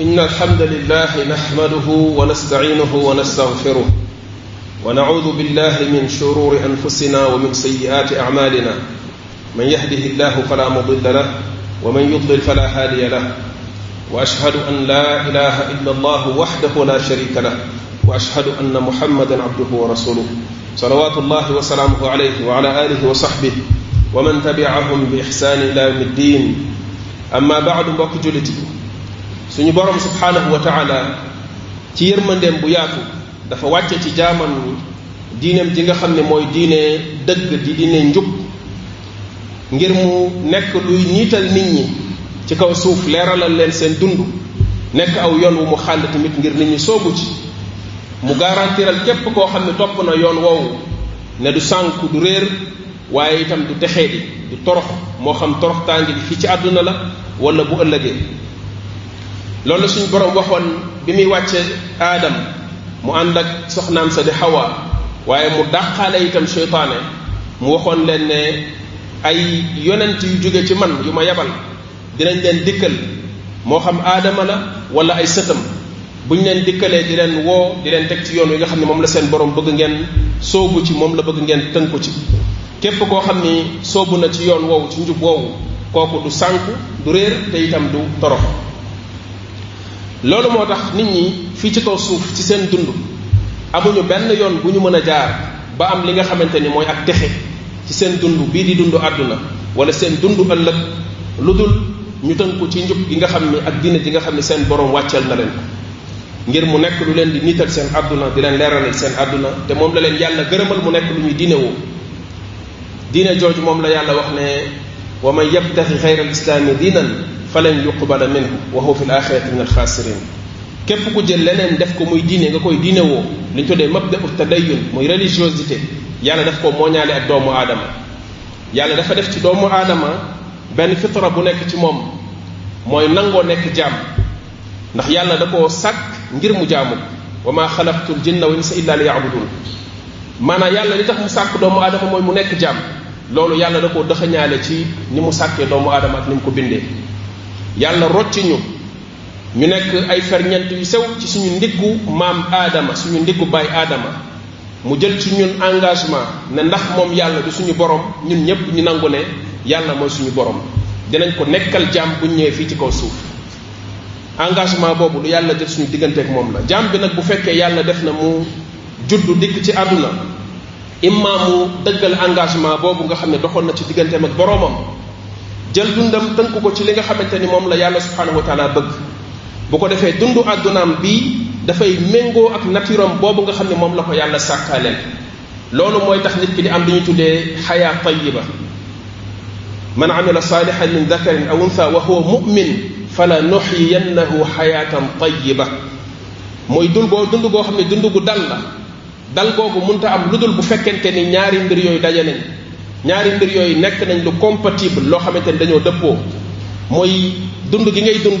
إن الحمد لله نحمده ونستعينه ونستغفره ونعوذ بالله من شرور أنفسنا ومن سيئات أعمالنا من يهده الله فلا مضل له ومن يضلل فلا هادي له وأشهد أن لا إله إلا الله وحده لا شريك له وأشهد أن محمدا عبده ورسوله صلوات الله وسلامه عليه وعلى آله وصحبه ومن تبعهم بإحسان إلى يوم الدين amma baadu mbokk jullit yi suñu borom subhaanahu wa taala ci yërmandeem bu yaatu dafa wàcce ci jaamam ñi diineem ji nga xam ne mooy diine dëgg di diine njub ngir mu nekk luy niital nit ñi ci kaw suuf leeralal leen seen dund nekk aw yoon wu mu xàll tamit ngir nit ñi soobu ci mu garantiral képp koo xam ne topp na yoon woowu ne du sànku du réer waaye itam du texee di du torox moo xam torox tàngi bi fii ci àdduna la wala bu ëllëgee loolu suñ borom waxoon bi muy wàcce aadam mu ànd ak soxnaam sa di xawaa waaye mu dàqaale itam seytaane mu waxoon leen ne ay yonent yu jóge ci man yu ma yebal dinañ leen dikkal moo xam aadama la wala ay sëtam bu ñu leen dikkalee di leen woo di leen teg ci yoon wi nga xam ne moom la seen borom bëgg ngeen soobu ci moom la bëgg ngeen tënku ci képp koo xam ni soobu na ci yoon woowu ci njub woowu kooku du sànku du réer te itam du torox loolu moo tax nit ñi fii ci kaw suuf ci seen dund amuñu benn yoon bu ñu mën a jaar ba am li nga xamante ni mooy ak texe ci seen dund bii di dund àdduna wala seen dund ëllëg lu dul ñu tënku ci njub gi nga xam ni ak diine ji nga xam ni seen borom wàcceel na leen ngir mu nekk lu leen di niital seen àdduna di leen leeralal seen àdduna te moom la leen yàlla gërëmal mu nekk lu ñuy diine woo diine jooju moom la yàlla wax ne wa man yabtaxi xayra alislaami diinan falan yuqbala minhu wa huwa fi l axirati min alxaasirin képp ku jël leneen def ko muy diine nga koy diine woo li ñu tuddee mabda ut tadayun muy religiosité yàlla daf ko mooñaale ak doomu aadama yàlla dafa def ci doomu aadama benn fitra bu nekk ci moom mooy nangoo nekk jaam ndax yàlla da koo sàkk ngir mu jaamu wa maa xalaqtul jinna wal insa illa li yaabudun maanaam yàlla li tax mu sàkk doomu aadama mooy mu nekk jaam loolu yàlla da koo dëxañaale ci ni mu sàkkee doomu aadama ak ni mu ko bindee yàlla rocci ñu ñu nekk ay ferñent yu sew ci suñu ndiggu maam aadama suñu ndiggu baay aadama mu jël ci ñun engagement ne ndax moom yàlla du suñu borom ñun ñëpp ñu nangu ne yàlla mooy suñu borom dinañ ko nekkal jaam bu ñëwee fii ci kaw suuf engagement boobu lu yàlla def suñu digganteek moom la jaam bi nag bu fekkee yàlla def na mu juddu dikk ci àdduna imma mu dëggal engagement boobu nga xam ne doxoon na ci digganteem ak boroomam jël dundam tënk ko ci li nga xamante ni moom la yàlla subhanahu wa taala bëgg bu ko defee dundu àddunaam bi dafay méngoo ak naturam boobu nga xam ne moom la ko yàlla sàkkaaleel loolu mooy tax nit ki di am li ñu tuddee xayaa tayiba man amila saalihan min dakarin aw unsa wa huwa mumin fala nuxiyannahu xayaatan tayiba mooy dul boo dund boo xam ne dund gu dal la dal googu munta am lu dul bu fekkente ni ñaari mbir yooyu daje nañ ñaari mbir yooyu nekk nañ lu compatible loo xamante ni dañoo dëppoo mooy dund gi ngay dund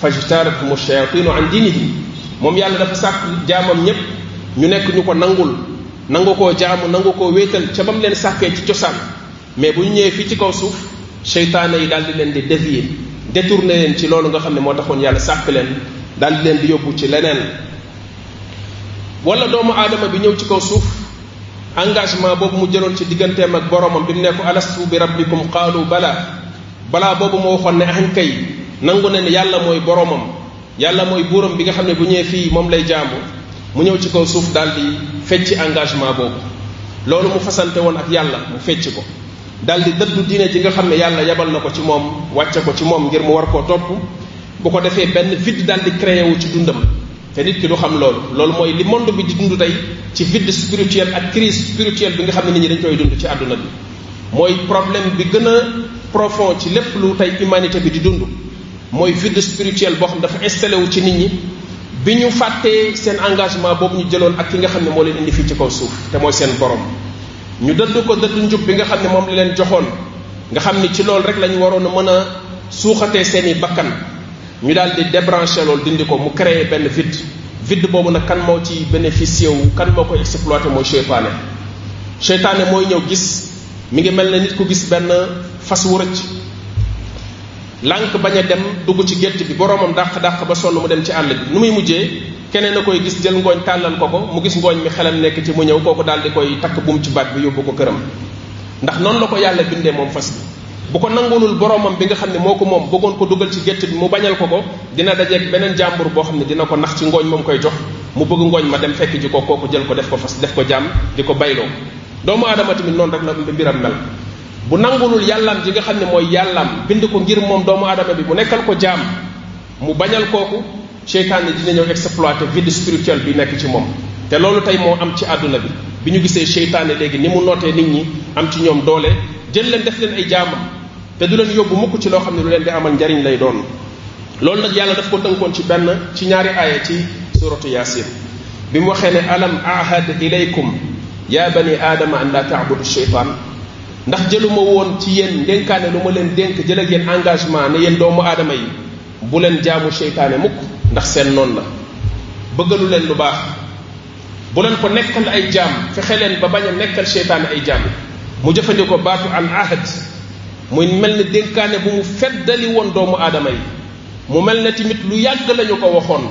fajtalathum ash-shayaatinu an diinihim moom yàlla dafa sàkk jaamam ñépp ñu nekk ñu ko nangul nangu koo jaamu nangu koo wéetal ca ba mu leen sàkkee ci cosaan mais bu ñu ñëwee fii ci kaw suuf seytaane yi daal di leen di dévier détourné leen ci loolu nga xam ne moo taxoon yàlla sàkk leen daal di leen di yóbbu ci leneen wala doomu aadama bi ñëw ci kaw suuf engagement boobu mu jëloon ci digganteem ak boromam bi mu ne ko alastu bi rabbikum qaalu bala balaa boobu moo waxoon ne añ kay nangu ne ne yàlla mooy boroomam yàlla mooy buuram bi nga xam ne bu ñëwee fii moom lay jaamu mu ñëw ci kaw suuf daal di fecc engagement boobu loolu mu fasante woon ak yàlla mu fecc ko daal di dëddu diine ji nga xam ne yàlla yebal na ko ci moom wàcce ko ci moom ngir mu war koo topp bu ko defee benn vide daal di créé wu ci dundam te nit ki du xam loolu loolu mooy li monde bi di dund tey ci vide spirituel ak crise spirituelle bi nga xam ne nit ñi dañ koy dund ci àdduna bi mooy problème bi gën a profond ci lépp lu tey humanité bi di dund mooy vide spirituel boo xam dafa installé wu ci nit ñi bi ñu fàttee seen engagement boobu ñu jëloon ak ki nga xam ne moo leen indi fii ci kaw suuf te mooy seen borom ñu dëdd ko dëdd njub bi nga xam ne moom la leen joxoon nga xam ni ci loolu rek lañu waroon a mën a suuxatee seeni bakkan ñu daal di débranché loolu dindi ko mu créé benn vide vide boobu nag kan moo ci bénéficié wu kan moo koy exploité mooy seytaane seytaane mooy ñëw gis mi ngi mel ne nit ku gis benn fas wu rëcc lànk bañ a dem dugg ci gétt bi boroomam dàq-dàq ba sonn mu dem ci àll bi nu muy mujjee keneen a koy gis jël ngooñ tàllal ko ko mu gis ngooñ mi xelam nekk ci mu ñëw kooku daal di koy takk buum ci baat bi yóbbu ko këram ndax noonu la ko yàlla bindee moom fas bi bu ko nangulul boromam bi nga xam ne moo ko moom bëggoon ko dugal ci gétt bi mu bañal ko ko dina dajeeg beneen jàmbur boo xam ne dina ko nax ci ngooñ moom koy jox mu bëgg ngooñ ma dem fekk ji ko kooku jël ko def ko fas def ko jàmm di ko bayloo doomu aadama tamit noonu rek la mbiram mel bu nangulul yàllaam ji nga xam ne mooy yàllaam bind ko ngir moom doomu aadama bi mu nekkal ko jaam mu bañal kooku seytaane dina ñëw exploité vide spirituel bi nekk ci moom te loolu tey moo am ci àdduna bi bi ñu gisee seytaane léegi ni mu nootee nit ñi am ci ñoom doole jël leen def leen ay jaamam te du leen yóbbu mukk ci loo xam ne lu leen di amal njariñ lay doon loolu nag yàlla daf ko tënkoon ci benn ci ñaari aaya ci suratu yaasin bi mu waxee ne alam ahad ilaykum ya bani aadama an la taabudu sheytaan ndax jëluma woon ci yéen ndénkaane lu ma leen dénk jël ak yéen engagement ne yéen doomu aadama yi bu leen jaamu seytaane mukk ndax seen noon la bëggalu leen lu baax bu leen ko nekkal ay jaam fexe leen ba bañ a nekkal seytaane ay jaam mu jëfandikoo baatu al ahad muy mel ne dénkaane bu mu feddali woon doomu aadama yi mu mel ne tamit lu yàgg lañu ko waxoon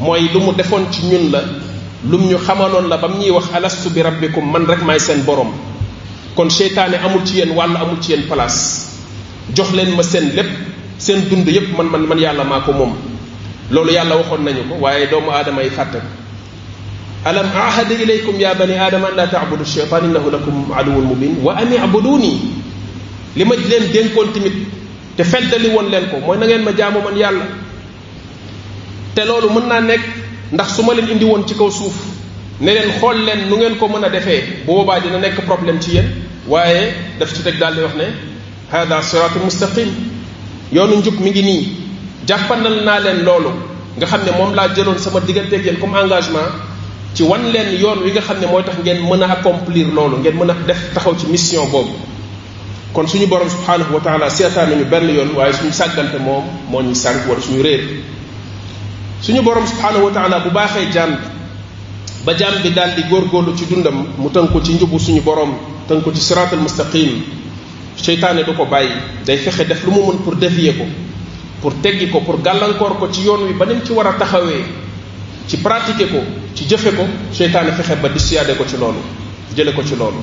mooy lu mu defoon ci ñun la lu mu ñu xamaloon la ba mu ñuy wax alastu bi rabbikum man rek may seen borom kon seytaane amul ci yéen wàll amul ci yéen place jox leen ma seen lépp seen dund yépp man man man yàlla maa ko moom loolu yàlla waxoon nañu ko waaye doomu aadama yi fàtte ko alam ahad ilaykum ya bani aadama an laa taabudu sheytaan innahu lakum aduwun mubin wa an ibuduni li ma leen dénkoon tamit te feddali woon leen ko mooy na ngeen ma jaamu man yàlla te loolu mën naa nekk ndax su ma leen indi woon ci kaw suuf ne leen xool leen nu ngeen ko mën a defee bu boobaa dina nekk problème ci yéen waaye daf ci teg daal di wax ne hada siratu mustaqim yoonu njub mi ngi nii jàppandal naa leen loolu nga xam ne moom laa jëloon sama digganteeg yéen comme engagement ci wan leen yoon wi nga xam ne mooy tax ngeen mën a accomplir loolu ngeen mën a def taxaw ci mission boobu kon suñu borom subhanahu wa taala seetaan nañu benn yoon waaye suñu sàggante moom moo ñu sànq wala suñu réer suñu borom subhanahu wa taala bu baaxee jaam bi ba jaam bi daal di góorgóorlu ci dundam mu tënk ko ci njubu suñu borom tënk ko ci siraatal mustaqim seytaane du ko bàyyi day fexe def lu mu mën pour dévier ko pour teggi ko pour gàllankoor ko ci yoon wi ba nim ci war a taxawee ci pratiquer ko ci jëfe ko seytaane fexe ba dissuader ko ci loolu jële ko ci loolu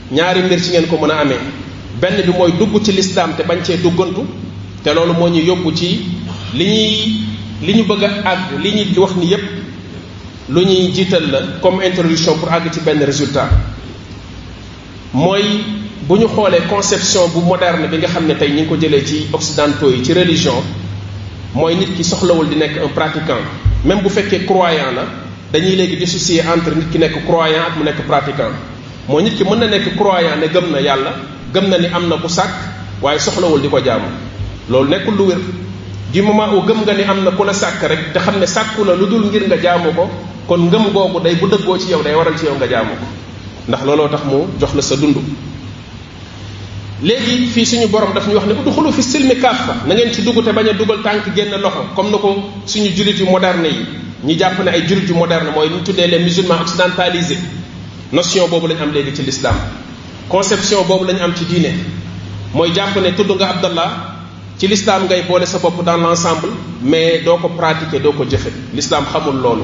ñaari mbir ci ngeen ko mën a amee benn bi mooy dugg ci lislaam te bañ cee duggantu te loolu moo ñu yóbbu ci li ñuy li ñu bëgg a àgg li ñuy wax ni yépp lu ñuy jiital la comme introduction pour àgg ci benn résultat mooy bu ñu xoolee conception bu moderne bi nga xam ne tey ñu ngi ko jëlee ci occidentaux yi ci religion mooy nit ki soxlawul di nekk un pratiquant même bu fekkee croyant la dañuy léegi dissocier entre nit ki nekk croyant ak mu nekk pratiquant moo nit ki mën na nekk croyant ne gëm na yàlla gëm na ni am na ku sàkk waaye soxlawul di ko jaamu loolu nekkul lu wér du moment où gëm nga ni am na ku la sàkk rek te xam ne sàkku la lu dul ngir nga jaamu ko kon ngëm googu day bu dëggoo ci yow day waral ci yow nga jaamu ko ndax looloo tax mu jox la sa dund léegi fii suñu borom daf ñu wax ne udxulu fi silmi kaffa na ngeen ci dugg te bañ a dugal tànk génn loxo comme na ko suñu jullit yu moderne yi ñu jàpp ne ay jullit yu moderne mooy ñu tuddee les musulmans occidentalisés notion boobu lañ am léegi ci l'islam conception boobu lañ am ci diine mooy jàpp ne tudd nga abdallah ci l'islam ngay boole sa bopp dans l'ensemble mais doo ko pratiquer doo ko jëfe l'islam xamul loolu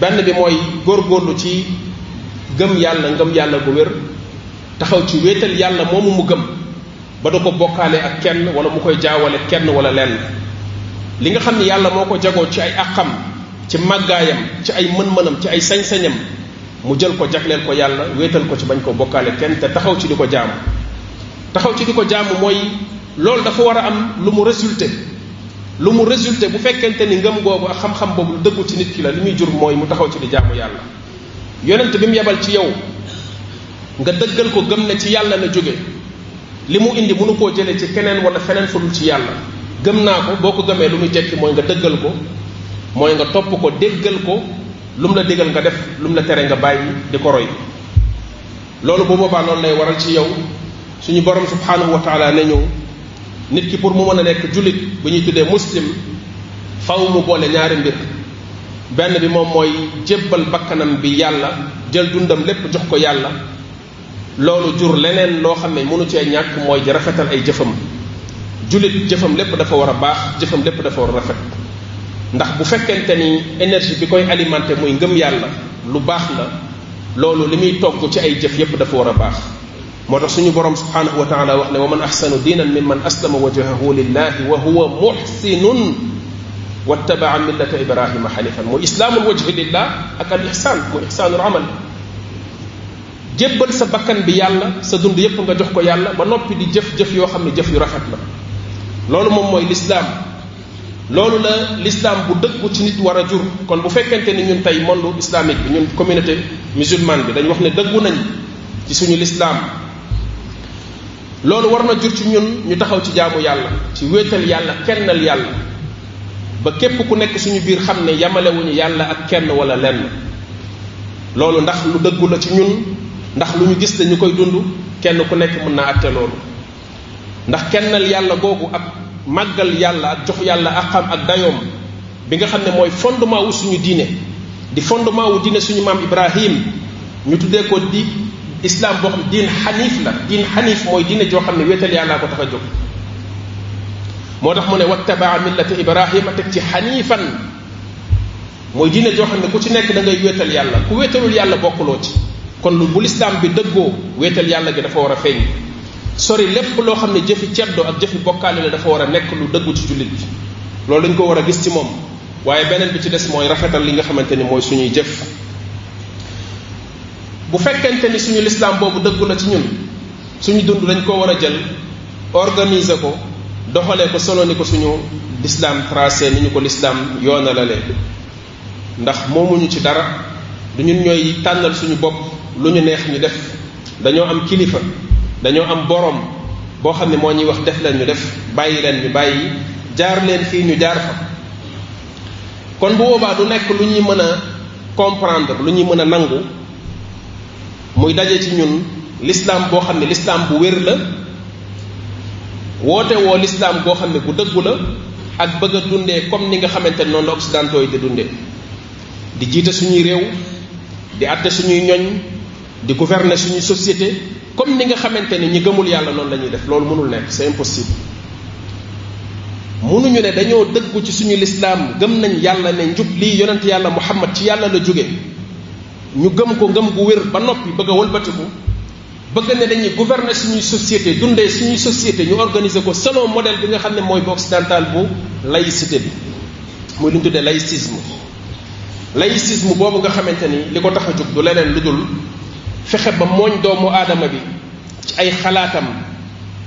benn bi mooy góorgóorlu ci gëm yàlla ngëm yàlla bu wér taxaw ci wéetal yàlla moomu mu gëm ba du ko bokkaale ak kenn wala mu koy jaawale kenn wala lenn li nga xam ne yàlla moo ko jagoo ci ay àqam ci màggaayam ci ay mën-mënam ci ay sañ-sañam mu jël ko jagleel ko yàlla wéetal ko ci bañ koo bokkaale kenn te taxaw ci di ko jaamu taxaw ci di ko jaamu mooy loolu dafa war a am lu mu résulté lu mu résulté bu fekkente ni ngëm googu ak xam-xam boobu lu dëggu ci nit ki la li muy jur mooy mu taxaw ci di jaamu yàlla yonent bi mu yebal ci yow nga dëggal ko gëm ne ci yàlla la jóge li mu indi mënu koo jëlee ci keneen wala feneen fu dul ci yàlla gëm naa ko boo ko gëmee lu muy tekki mooy nga dëggal ko mooy nga topp ko déggal ko lu mu la déggal nga def lu mu la tere nga bàyyi di ko roy loolu bu boobaa loolu lay waral ci yow suñu borom subhanahu wa taala ne ñu nit ki pour mu mën a nekk jullit bu ñuy tuddee muslim faw mu boole ñaari mbir benn bi moom mooy jébbal bakkanam bi yàlla jël dundam lépp jox ko yàlla loolu jur leneen loo xam ne mënu cee ñàkk mooy di rafetal ay jëfam jullit jëfam lépp dafa war a baax jëfam lépp dafa war a rafet ndax bu fekkente ni énergie bi koy alimenté muy ngëm yàlla lu baax la loolu li muy togg ci ay jëf yépp dafa war a baax moo tax suñu borom subhanahu wa taala wax ne wa man axsanu diinan mimman aslama wajhahu lillahi wa huwa muxsinun wattabaa millata ibrahima xanifan mooy islaamul wajhi lillah ak al ixsaan mooy ixsaanul amal jébbal sa bakkan bi yàlla sa dund yépp nga jox ko yàlla ba noppi di jëf-jëf yoo xam ne jëf yu rafet la loolu moom mooy lislaam loolu la l'islam bu dëggu ci nit war a jur kon bu fekkente ni ñun tey monde islamique bi ñun communauté musulmane bi dañ wax ne dëggu nañ ci suñu l'islam loolu war na jur ci ñun ñu taxaw ci jaamu yàlla ci wéetal yàlla kennal yàlla ba képp ku nekk suñu biir xam ne yamalewuñu yàlla ak kenn wala lenn loolu ndax lu dëggu la ci ñun ndax lu ñu gis dañu koy dund kenn ku nekk mën naa àtte loolu ndax kennal yàlla googu ak màggal yàlla ak jox yàlla ak xam ak dayoom bi nga xam ne mooy fondement wu suñu diine di fondement wu diine suñu maam Ibrahim ñu tuddee ko di islam boo xam diin xaniif la diin xaniif mooy diine joo xam ne wéetal yàllaa ko tax a jóg moo tax mu ne wattabaa millata Ibrahima teg ci xaniifan mooy diine joo xam ne ku ci nekk da ngay wéetal yàlla ku wéetalul yàlla bokkuloo ci kon lu bu lislaam bi dëggoo wéetal yàlla gi dafa war a feeñ sori lépp loo xam ne jëfi ceddo ak jëfi bokkaale la dafa war a nekk lu dëggu ci jullit bi loolu dañ ko war a gis ci moom waaye beneen bi ci des mooy rafetal li nga xamante ni mooy suñuy jëf bu fekkente ni suñu lislaam boobu dëggu na ci ñun suñu dund dañ koo war a jël organiser ko doxalee ko solo ni ko suñu lislaam tracé ni ñu ko lislaam yoonalale ndax moomuñu ci dara du ñun ñooy tànnal suñu bopp lu ñu neex ñu def dañoo am kilifa dañoo am boroom boo xam ne moo ñuy wax def leen ñu def bàyyi leen ñu bàyyi jaar leen fii ñu jaar fa kon bu boobaa du nekk lu ñuy mën a comprendre lu ñuy mën a nangu muy daje ci ñun lislaam boo xam ne lislaam bu wér la woote woo lislaam boo xam ne bu dëggu la ak bëgg a dundee comme ni nga xamante ne noonu la occidentaux yi di dundee di jiite suñuy réew di àtte suñuy ñoñ di gouverner suñu société comme ni nga xamante ni ñi gëmul yàlla noonu la ñuy def loolu mënul nekk c'est impossible mënuñu ne dañoo dëggu ci suñu lislaam gëm nañ yàlla ne njub lii yonent yàlla muhammad ci yàlla la jóge ñu gëm ko ngëm gu wér ba noppi bëgg a wëlbatiku bëgg ne dañuy gouverner suñuy société dundee suñuy société ñu organiser ko selon modèle bi nga xam ne mooy bu occidental bu laïcité bi muy lu ñu tuddee laïcisme laïcisme boobu nga xamante ni li ko tax a jóg du leneen lu dul fexe ba mooñ doomu aadama bi ci ay xalaatam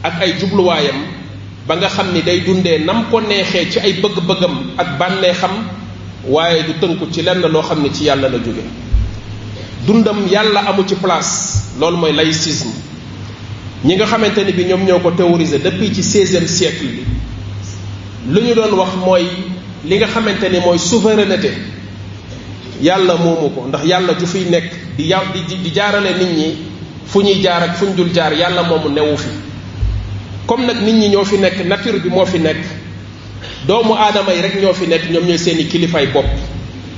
ak ay jubluwaayam ba nga xam ni day dundee nam ko neexee ci ay bëgg-bëggam ak bànneexam waaye du tënku ci lenn loo xam ne ci yàlla la jóge dundam yàlla amu ci place loolu mooy laïcisme ñi nga xamante ni bi ñoom ñoo ko théorisé depuis ci seizième siècle bi lu ñu doon wax mooy li nga xamante ni mooy souveraineté yàlla moomu ko ndax yàlla ju fiy nekk di ya di di jaarale nit ñi fu ñuy jaar ak fu ñu dul jaar yàlla moomu newu fi comme nag nit ñi ñoo fi nekk nature bi moo fi nekk doomu aadama yi rek ñoo fi nekk ñoom ñooy seeni kilifay bopp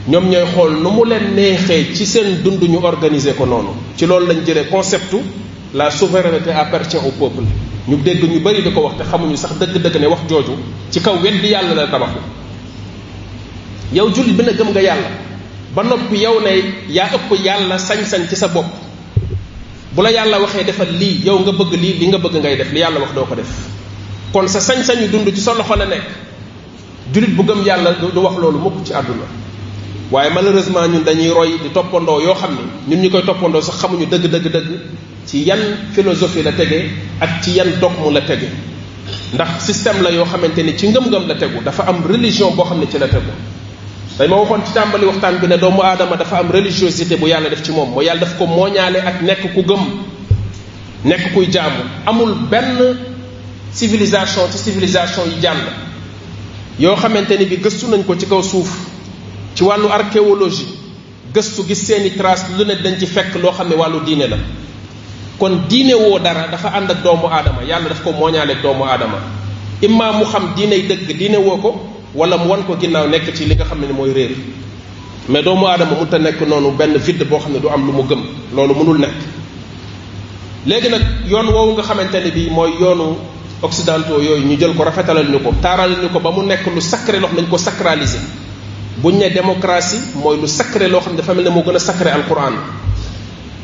ñoom ñooy xool nu mu leen neexee ci seen dund ñu organiser ko noonu ci loolu lañ jëlee conceptu la souveraineté appartient au peuple ñu dégg ñu bari di ko wax te xamuñu sax dëgg-dëgg ne wax jooju ci kaw weddi yàlla la tabaxu yow jullit bi na gëm nga yàlla ba noppi yow ne yaa ëpp yàlla sañ-sañ ci sa bopp bu la yàlla waxee defal lii yow nga bëgg lii li nga bëgg ngay def li yàlla wax doo ko def kon sa sañ-sañu dund ci sa loxo la nekk jullit bu gëm yàlla du wax loolu mukk ci àdduna waaye malheureusement ñun dañuy roy di toppandoo yoo xam ne ñun ñu koy toppandoo sax xamuñu dëgg dëgg dëgg ci yan philosophie la tege ak ci yan dogme la tege ndax système la yoo xamante ni ci ngëm-ngëm la tegu dafa am religion boo xam ne ci la tegu dañ ma waxoon ci tàmbali waxtaan bi ne doomu aadama dafa am religiosité bu yàlla def ci moom mooy yàlla daf ko mooñaale ak nekk ku gëm nekk kuy jaamu amul benn civilisation ci civilisation yi jàll yoo xamante ni bi gëstu nañ ko ci kaw suuf ci wàllu archéologie gëstu gis seeni trace lu ne dañ ci fekk loo xam ne wàllu diine la kon diine woo dara dafa ànd ak doomu aadama yàlla daf ko mooñaale doomu aadama imma mu xam diiney dëgg diine woo ko wala mu wan ko ginnaaw nekk ci li nga xam ne mooy réer mais doomu aadama mënut a nekk noonu benn vide boo xam ne du am lu mu gëm loolu mënul nekk léegi nag yoon woowu nga xamante ne bii mooy yoonu occidentaux yooyu ñu jël ko rafetalal ñu ko taaral ñu ko ba mu nekk lu sacré loo xam dañ ko sacraliser buñ ne démocratie mooy lu sacré loo xam ne dafa mel ne moo gën a sacré alquran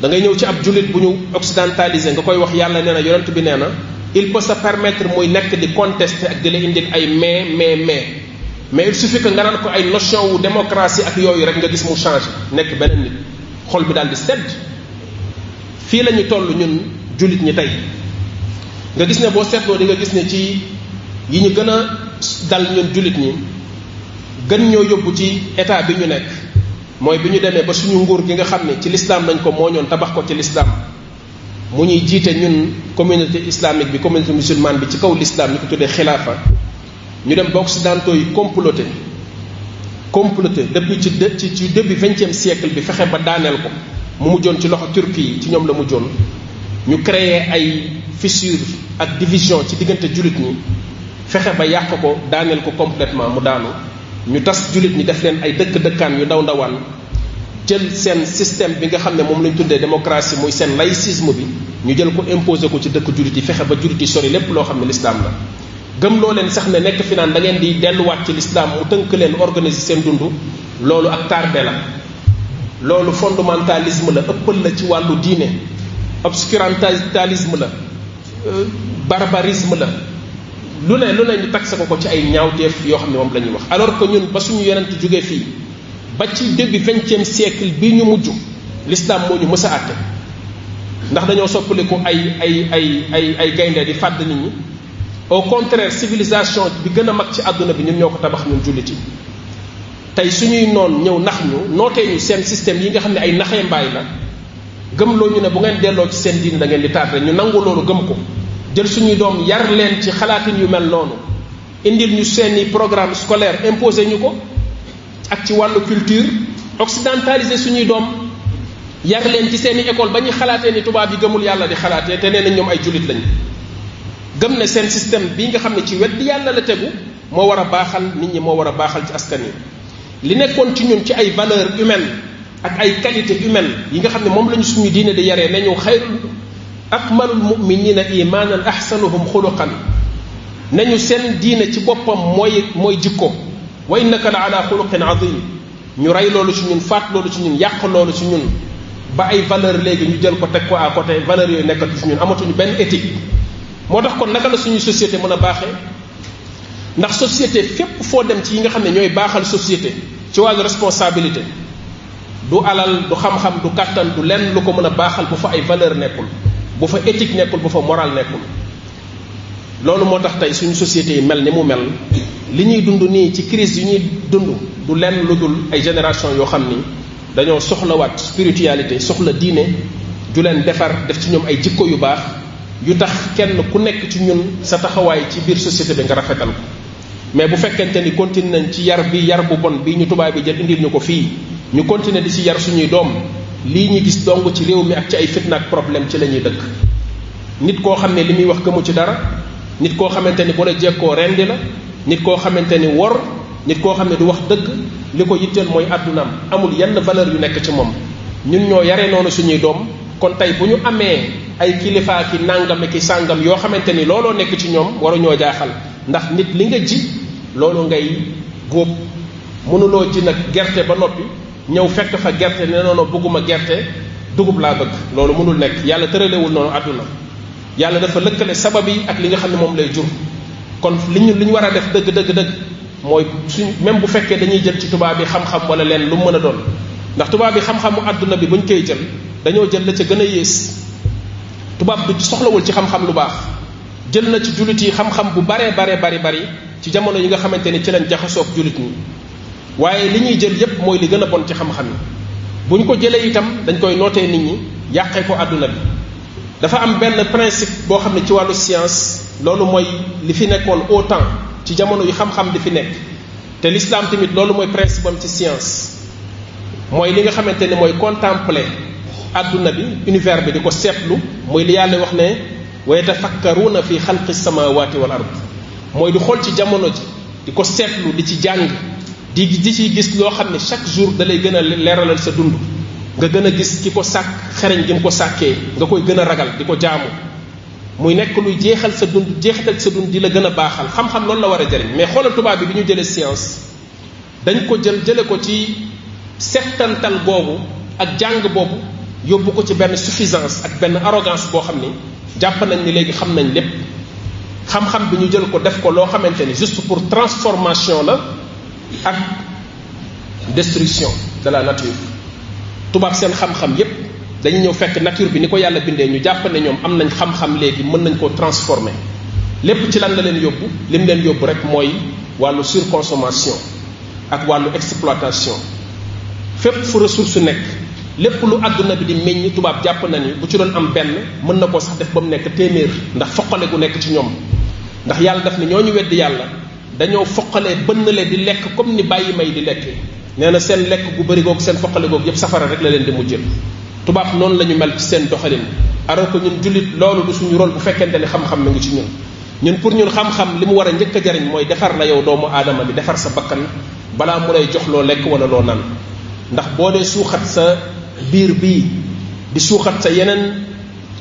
da ngay ñëw ci ab jullit bu ñu occidentalisé nga koy wax yàlla nee na yonent bi nee na il peut se permettre muy nekk di contester ak di la indil ay mais mais mais mais il suffit que nga naan ko ay notion wu démocratie ak yooyu rek nga gis mu changé nekk beneen nit xol bi daal di sedd fii la ñu toll ñun jullit ñi tey nga gis ne boo seetloo di nga gis ne ci yi ñu gën a dal ñun jullit ñi gën ñoo yóbbu ci état bi ñu nekk mooy bi ñu demee ba suñu nguur gi nga xam ne ci lislaam lañ ko mooñoon tabax ko ci lislaam mu ñuy jiite ñun communauté islamique bi communauté musulmane bi ci kaw lislaam ñu ko tuddee xilaafa ñu dem ba occidentaux yi comploté comploté depuis ci ci ci début vingtième siècle bi fexe ba daaneel ko mu mujjoon ci loxo turki yi ci ñoom la mujjoon ñu créer ay fissure ak division ci diggante jullit ñi fexe ba yàq ko daaneel ko complètement mu daanu ñu tas jullit ñi def leen ay dëkk dëkkaan yu ndaw ndawaan jël seen système bi nga xam ne moom lañ tuddee démocratie muy seen laïcisme bi ñu jël ko imposer ko ci dëkk jullit yi fexe ba jullit yi sori lépp loo xam ne lislaam la gëm loo leen sax ne nekk fi naan da ngeen di delluwaat ci lislaam mu tënk leen organiser seen dund loolu ak tardé la loolu fondamentalisme la ëppal la ci wàllu diine obscurantalisme la euh, barbarisme la lu ne lu ne ñu taxe ko ko ci ay ñaawteef yoo xam ne moom la ñuy wax alors que ñun ba suñu yonent jógee fii ba ci début vingtième siècle bi ñu mujj l'islam moo ñu mës a àtte ndax dañoo soppaliku ay ay ay ay ay gaynde di fàdd nit ñi au contraire civilisation bi gën a mag ci àdduna bi ñun ñoo ko tabax ñun jullit yi tey suñuy noon ñëw nax ñu nootee ñu seen système yi nga xam ne ay naxee mbaay la gëm loo ñu ne bu ngeen delloo ci seen diin da ngeen di tardé ñu nangu loolu gëm ko jël suñuy doom yar leen ci xalaatin yu mel noonu indil ñu seeni programme scolaire imposé ñu ko ak ci wàllu culture occidentalisé suñuy doom yar leen ci seeni école ba ñu xalaatee ni tubaab yi gëmul yàlla di xalaatee te nee na ñoom ay jullit lañ gëm ne seen système bi nga xam ne ci wedd yàlla la tegu moo war a baaxal nit ñi moo war a baaxal ci askan yi li nekkoon ci ñun ci ay valeur humaine ak ay qualité humaine yi nga xam ne moom lañu suñu diine di yaree ne ñu xayrul akmalul muminina imanan ahsanuhum xuluqan ne ñu seen diine ci boppam mooy mooy jikko wa innaka la ala xuluqin azim ñu rey loolu ci ñun faat loolu ci ñun yàq loolu ci ñun ba ay valeur léegi ñu jël ko teg ko à côté valeur yooyu nekkatu ci ñun amatuñu benn éthique moo tax kon naka la suñu société mën a baaxee ndax société fépp foo dem ci yi nga xam ne ñooy baaxal société ci wàllu responsabilité du alal du xam-xam du kàttan du lenn lu ko mën a baaxal bu fa ay valeur nekkul bu fa éthique nekkul bu fa moral nekkul loolu moo tax tey suñu société yi mel ni mu mel li ñuy dund nii ci crise yi ñuy dund du lenn lu dul ay génération yoo xam ni dañoo soxlawaat spiritualité soxla diine ju leen defar def ci ñoom ay jikko yu baax yu tax kenn ku nekk ci ñun sa taxawaay ci biir société bi nga rafetal ko mais bu fekkente ni continué nañ ci yar bi yar bu bon bi ñu tubaab bi jël indil ñu ko fii ñu continué di ci yar suñuy doom lii ñu gis dong ci réew mi ak ci ay fitna ak problème ci la ñuy dëkk nit koo xam ne li muy wax gëmu ci dara nit koo xamante ni bu la jekkoo rendi la nit koo xamante ni wor nit koo xam ne du wax dëgg li ko yitteel mooy àddunaam amul yenn valeur yu nekk ci moom ñun ñoo yare noonu suñuy doom kon tey bu ñu amee ay kilifaa ki nàngam ki sàngam yoo xamante ni looloo nekk ci ñoom waru ñoo jaaxal ndax nit li nga ji loolu ngay góob mënuloo ji nag gerte ba noppi ñëw fekk fa gerte ne noonu bëgguma gerte dugub laa bëgg loolu mënul nekk yàlla tëralewul noonu àdduna yàlla dafa lëkkale sabab yi ak li nga xam ne moom lay jur kon li ñu li ñu war a def dëgg dëgg dëgg mooy suñ même bu fekkee dañuy jël ci tubaab bi xam-xam wala leen lu mu mën a doon ndax tubaab bi xam-xamu àdduna bi buñ koy jël dañoo jël la ca gën a yées tubaab bi soxlawul ci xam-xam lu baax jël na ci jullit yi xam-xam bu baree baree bari bari ci jamono yi nga xamante ni ci lañ jaxasoog jullit ñi waaye li ñuy jël yépp mooy li gën a bon ci xam-xam yi bu ñu ko jëlee itam dañ koy nootee nit ñi yàqee ko àdduna bi dafa am benn principe boo xam ne ci wàllu science loolu mooy li fi nekkoon au temps ci jamono yu xam-xam di fi nekk te l'islam tamit loolu mooy principe am ci science mooy li nga xamante ne mooy contempler adduna bi univers bi di ko seetlu mooy li yàlla wax ne wa yatafakkaruuna fi xalqi samawati wal ard mooy di xool ci jamono ji di ko seetlu di ci jàng di di ci gis loo xam ne chaque jour da lay gën a leeralal sa dund nga gën a gis ki ko sàkk xereñ gi mu ko sàkkee nga koy gën a ragal di ko jaamu muy nekk luy jeexal sa dund jeexital sa dund di la gën a baaxal xam-xam loolu la war a jariñ mais xoolal tubaab bi bi ñu jëlee science dañ ko jël jële ko ci settantal boobu ak jàng boobu yóbbu ko ci benn suffisance ak benn arrogance boo xam ni jàpp nañ ni léegi xam nañ lépp xam-xam bi ñu jël ko def ko loo xamante ni juste pour transformation la ak destruction de la nature tubaab seen xam-xam yépp dañu ñëw fekk nature bi ni ko yàlla bindee ñu jàpp ne ñoom am nañ xam-xam léegi mën nañ koo transformer lépp ci lan la leen yóbbu lim leen yóbbu rek mooy wàllu surconsommation ak wàllu exploitation fépp fu ressource nekk lépp lu àdduna bi di meññ tubaab jàpp na ni bu ci doon am benn mën na koo sax def ba mu nekk téeméer ndax foqale gu nekk ci ñoom ndax yàlla daf ne ñooñu weddi yàlla dañoo foqalee bënnale di lekk comme ni bàyyi may di lekkee nee na seen lekk gu bëri googu seen foqale googu yëpp safara rek la leen di mujjël tubaab noonu la ñu mel ci seen doxalin alors que ñun jullit loolu du suñu rôle bu fekkente ne xam-xam mi ngi ci ñun ñun pour ñun xam-xam li mu war a njëkk a jariñ mooy defar la yow doomu aadama bi defar sa bakkan balaa mu lay jox loo lekk wala loo naan ndax boo dee suuxat sa biir bii di suuxat sa yeneen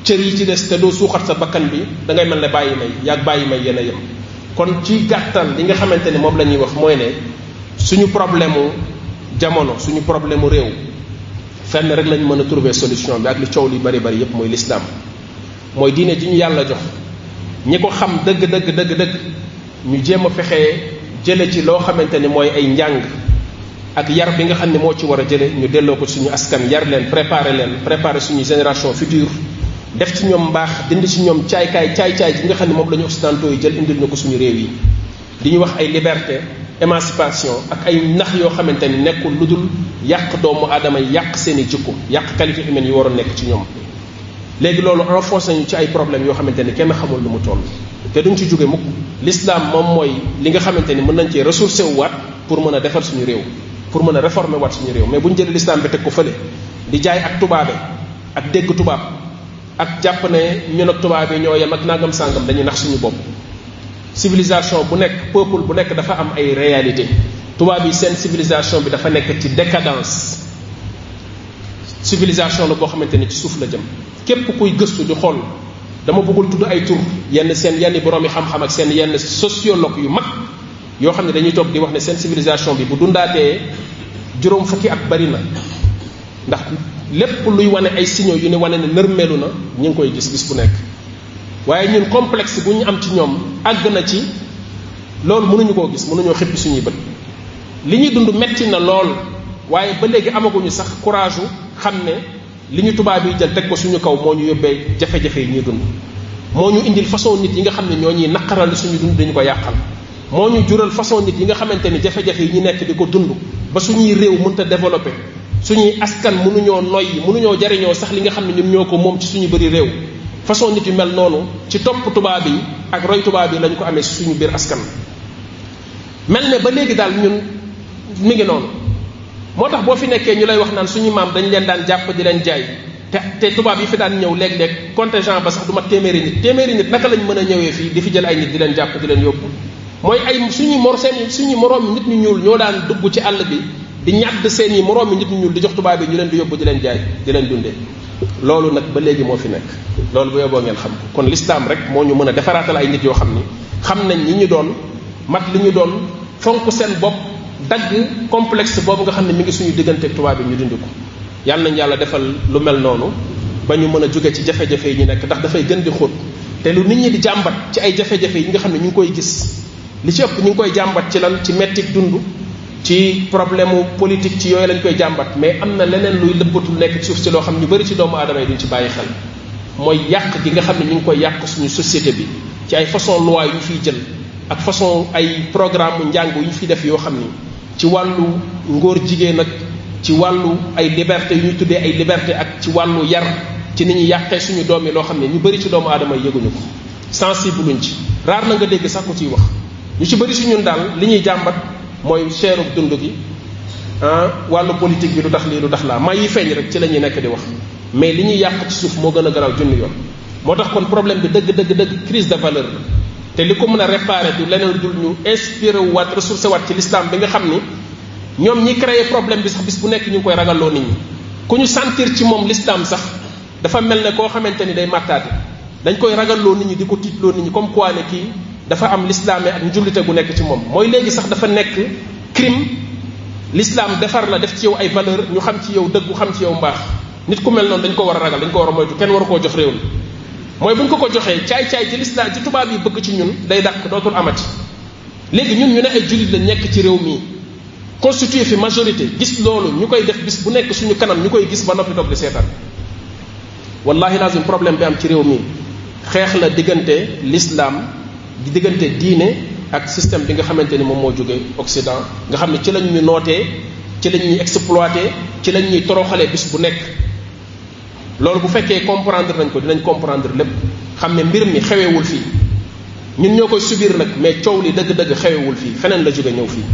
cër yi ci des te doo suuxat sa bakkan bi da ngay mel ne bàyyi may yàgg bàyyi may yéen a yem kon ci gàttal li nga xamante ne moom la ñuy wax mooy ne suñu problème mu jamono suñu problème mu réew fenn rek lañ mën a trouver solution bi ak li coow li bari bari yépp mooy l'islam mooy diine ji ñu yàlla jox ñi ko xam dëgg dëgg dëgg dëgg ñu jéem a fexe jële ci loo xamante ni mooy ay njàng ak yar bi nga xam ne moo ci war a jële ñu delloo ko suñu askan yar leen préparer leen préparer suñu génération future def ci ñoom mbaax dindi ci ñoom caay-kaay caay-caay ji nga xam ne moom la ñu occidentaux yi jël indil na ko suñu réew yi di ñu wax ay liberté émancipation ak ay nax yoo xamante ni nekkul lu dul yàq doomu aadama yàq seen i jikko yàq qualité humaine yi waroon nekk ci ñoom léegi loolu enfoncé ñu ci ay problèmes yoo xamante ni kenn xamul lu mu toll te duñ ci jóge mukk l'islam moom mooy li nga xamante ni mën nañ cee ressourcé wu waat pour mën a defar suñu réew pour mën a réformer waat suñu réew mais bu ñu jëlee l'islam bi teg ko fële di jaay ak tubaabe ak dégg tubaab ak jàpp ne ñun ak tubaab yi ñoo yem ak nangam sàngam dañuy nax suñu bopp civilisation bu nekk peuple bu nekk dafa am ay réalité tubaab yi seen civilisation bi dafa nekk ci décadence civilisation la boo xamante ne ci suuf la jëm képp kuy gëstu di xool dama bëggul tudd ay tur yenn seen yenn boroomi xam-xam ak seen yenn sociologue yu mag yoo xam ne dañuy toog di wax ne seen civilisation bi bu dundaatee juróom fukki at bari na ndax lépp luy wane ay signaux yu ne wane ne nërmeelu na ñu ngi koy gis gis bu nekk waaye ñun complexe bu ñu am ci ñoom àgg na ci loolu mënuñu koo gis mënuñoo xippi suñuy bët li ñuy dund metti na lool waaye ba léegi amaguñu sax courage xam ne li ñu tubaab yi jël teg ko suñu kaw moo ñu yóbbee jafe-jafe yi ñuy dund moo ñu indil façon nit yi nga xam ne ñoo ñuy naqaral suñu dund dañu ko yàqal moo ñu jural façon nit yi nga xamante ni jafe-jafe yi ñu nekk di ko dund ba suñuy réew mënta développé suñuy askan mënuñoo noyyi mënuñoo jariñoo sax li nga xam ne ñun ñoo ko moom ci suñu bëri réew façon nit yu mel noonu ci topp tubaab yi ak roy tubaab yi lañ ko amee suñu biir askan mel ne ba léegi daal ñun mi ngi noonu moo tax boo fi nekkee ñu lay wax naan suñu maam dañ leen daan jàpp di leen jaay te te tubaab yi fi daan ñëw léeg-léeg contingent ba sax du ma téeméeri nit téeméeri nit naka lañ mën a ñëwee fii di fi jël ay nit di leen jàpp di leen yóbbu mooy ay suñu mor seen suñu moroom nit ñu ñuul ñoo daan dugg ci àll bi di ñàdd seen i moroom nit ñu ñuul di jox tubaab yi ñu leen di yóbbu di leen jaay di leen dundee loolu nag ba léegi moo fi nekk loolu bu yoboo ngeen xam kon lislaam rek moo ñu mën a defaraatal ay nit yoo xam ni xam nañ ñi ñu doon mat li ñu doon fonk seen bopp dagg complexe boobu nga xam ne mi ngi suñu diggante tubaab bi ñu dindi ko yàlla nañ yàlla defal lu mel noonu ba ñu mën a jóge ci jafe-jafe yi ñu nekk ndax dafay gën di xóot te lu nit ñi di jàmbat ci ay jafe-jafe yi nga xam ne ñu ngi koy gis li ci ëpp ñu ngi koy jàmbat ci lan ci metti dund ci problème mu politique ci yooyu lañ koy jàmbat mais am na leneen luy lëbbatul nekk ci suuf si loo xam ñu bëri ci doomu aadama yi duñ ci bàyyi xel mooy yàq gi nga xam ne ñu ngi koy yàq suñu société bi ci ay façon loi yu fiy jël ak façon ay programme njàng yu ñu fiy def yoo xam ni ci wàllu ngóor jigéen ak ci wàllu ay liberté yu ñu tuddee ay liberté ak ci wàllu yar ci ni ñuy yàqee suñu doom yi loo xam ne ñu bëri ci doomu aadama yi yëguñu ko sensible luñ ci raar na nga dégg sax ku ciy wax ñu ci bëri si ñun daal li ñuy jàmbat mooy seeru dund gi ah wàllu politique bi lu tax lii lu tax laa may yi feeñ rek ci la ñuy nekk di wax mais li ñuy yàq ci suuf moo gën a garaaw junni yoon moo tax kon problème bi dëgg dëgg dëgg crise de valeur la te li ko mën a réparer du leneen dul ñu inspiré wu waat ressourcé waat ci l'islam bi nga xam ni ñoom ñi créé problème bi sax bis bu nekk ñu ngi koy ragalloo nit ñi ku ñu sentir ci moom l'islam sax dafa mel ne koo xamante ni day màttaate dañ koy ragalloo nit ñi di ko tiitloo nit ñi comme quoi ne kii dafa am lislaame ak njullite gu nekk ci moom mooy léegi sax dafa nekk crime l'islam defar la def ci yow ay valeur ñu xam ci yow dëggu xam ci yow mbaax nit ku mel noonu dañ ko war a ragal dañ ko war a moytu kenn waru koo jox réew mi mooy buñ ko ko joxee caay-caay ci l'islam ci tubaab yi bëgg ci ñun day dàq dootul amati léegi ñun ñu ne ay jullit la nekk ci réew mii constitué fi majorité gis loolu ñu koy def bis bu nekk suñu kanam ñu koy gis ba noppi toog di seetaan wallahi lazim problème bi am ci réew mi xeex la diggante l'islam diggante diine ak système bi nga xamante ni moom moo jóge Occident nga xam ne ci lañ ñu nootee ci lañ ñuy exploité ci lañ ñuy toroxalee bis bu nekk loolu bu fekkee comprendre nañ ko dinañ comprendre lépp xam ne mbir mi xewewul fii ñun ñoo koy subir nag mais coow li dëgg-dëgg xewewul fii feneen la jóge ñëw fii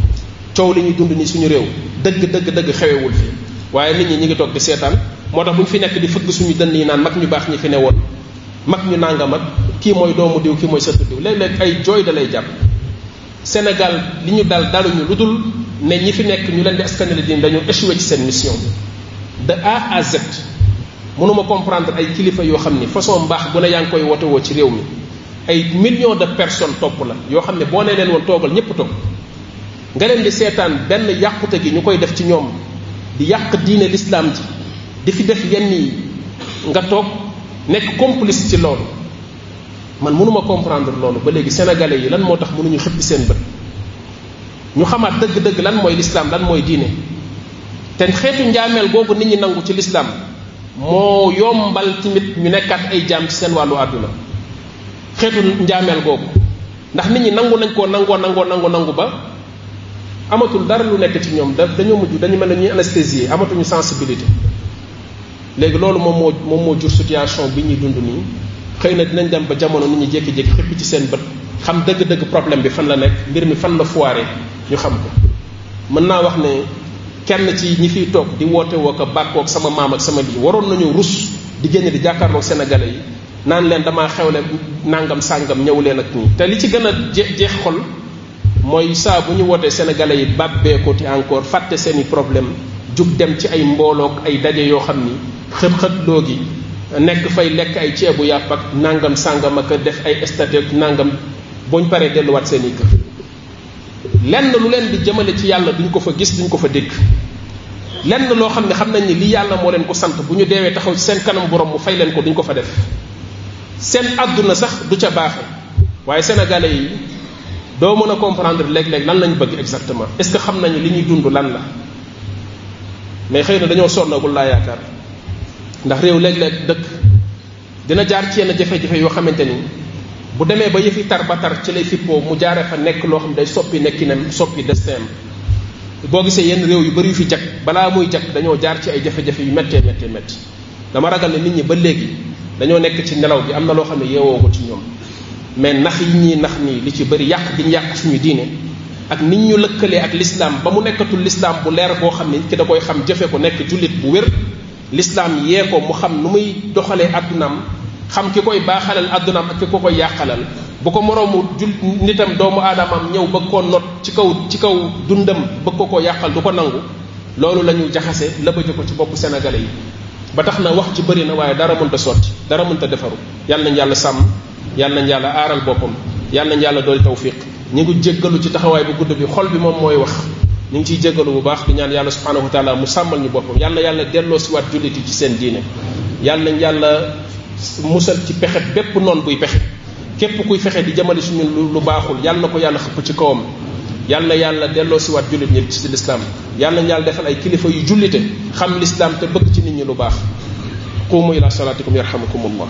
coow li ñuy dund ni suñu réew dëgg dëgg dëgg xewewul fii waaye nit ñi ñu ngi toog di seetaan moo tax bu ñu fi nekk di fëgg suñu dënn yi naan mag ñu baax ñi fi ne woon mag ñu nàngam ak kii mooy doomu diw kii mooy sëtu diw léeg-léeg ay jooy da lay jàpp Sénégal li ñu dal daluñu lu dul ne ñi fi nekk ñu leen di askanale diine dañoo échoué ci seen mission bi de A à Z mënuma comprendre ay kilifa yoo xam ni façon mbaax bu ne yaa ngi koy woote woo ci réew mi ay millions de personnes topp la yoo xam ne boo nee leen woon toogal ñëpp toog nga leen di seetaan benn yàqute gi ñu koy def ci ñoom di yàq diine l'islam ji di fi def yenn yi nga toog nekk complice ci loolu man mënuma comprendre loolu ba léegi sénégalais yi lan moo tax mënuñu xëppi seen bët ñu xamaat dëgg-dëgg lan mooy lislaam lan mooy diine te xeetu njaameel googu nit ñi nangu ci lislaam moo yombal tamit ñu nekkaat ay jaam ci seen wàllu àdduna xeetu njaameel googu ndax nit ñi nangu nañ koo nangoo nangoo nangu nangu ba amatul dara lu nekk ci ñoom da dañoo mujj dañu mel ne ñuy anesthésier amatuñu sensibilité léegi loolu moom moo moom moo jur situation bi ñuy dund nii xëy na dinañ dem ba jamono nit ñi jékki-jékki xëpp ci seen bët xam dëgg-dëgg problème bi fan la nekk mbir mi fan la foire ñu xam ko mën naa wax ne kenn ci ñi fiy toog di woote woo ko bàkkoog sama maam ak sama lii waroon nañu rus di génn di jàkkaarloog sénégalais yi naan leen damaa xewle nangam sàngam ñëw leen ak nii te li ci gën a jeex xol mooy saa bu ñu wootee sénégalais yi bàbbee ko te encore fàtte seeni problème jug dem ci ay mbooloog ay daje yoo xam ni xët-xët loo gi nekk fay lekk ay ceebu yàpp ak nangam sàngam ak def ay statut ak nangam buñ paree delluwaat seeni kër lenn lu leen di jëmale ci yàlla duñ ko fa gis duñ ko fa dégg lenn loo xam ne xam nañ ni li yàlla moo leen ko sant bu ñu deewee taxaw ci seen kanam borom mu fay leen ko duñ ko fa def seen àdduna sax du ca baaxe waaye sénégalais yi doo mën a comprendre léeg-léeg lan lañ bëgg exactement est-ce que xam nañu li ñuy dund lan la mais xëy na dañoo sonnagul laa yaakaar ndax réew léeg-léeg dëkk dina jaar ci yenn jafe-jafe yoo xamante ni bu demee ba yëfi tar ba tar ci lay fippoo mu jaaree fa nekk loo xam day soppi nekkinam soppi destin boo gisee yenn réew yu bari yu fi jag balaa muy jag dañoo jaar ci ay jafe-jafe yu méttee méttee métti dama ragal ne nit ñi ba léegi dañoo nekk ci nelaw bi am na loo xam ne yeewoo ko ci ñoom mais nax yi ñuy nax nii li ci bëri yàq bi ñu yàq suñu diine ak nit ñu lëkkalee ak lislaam ba mu nekkatul lislaam bu leer boo xam ne nit ki da koy xam jëfe ko nekk jullit bu wér lislaam yee ko mu xam nu muy doxalee addunaam xam ki koy baaxalal addunaam ak ki ko koy yàqalal bu ko moroomu jul nitam doomu aadamaam ñëw bëgg koo not ci kaw ci kaw dundam bëgg ko koo yàqal du ko nangu loolu la ñu jaxase lëbëje ko ci boppu sénégalais yi ba tax na wax ci bëri na waaye dara mënta sotti dara mënta defaru yàlla nañ yàlla sàmm yàlla nañ yàlla aaral boppam yàlla nañ yàlla dooli tawfiq ñu ngi jéggalu ci taxawaay bu gudd bi xol bi moom mooy wax ñu ngi ciy jéggalu bu baax di ñaan yàlla subhanahu wa taala mu sàmmal ñu boppam yàlla yàlla delloo si waat jullit yi ci seen diine yàlla nañ yàlla musal ci pexe bépp noon buy pexe képp kuy fexe di jamale suñu lu baaxul yàlla na ko yàlla xëpp ci kawam yàlla na yàlla delloo si waat jullit ñi ci lislaam yàlla na yàlla defal ay kilifa yu jullite xam lislaam te bëgg ci nit ñi lu baax qumu ila salatikum yarhamukum allah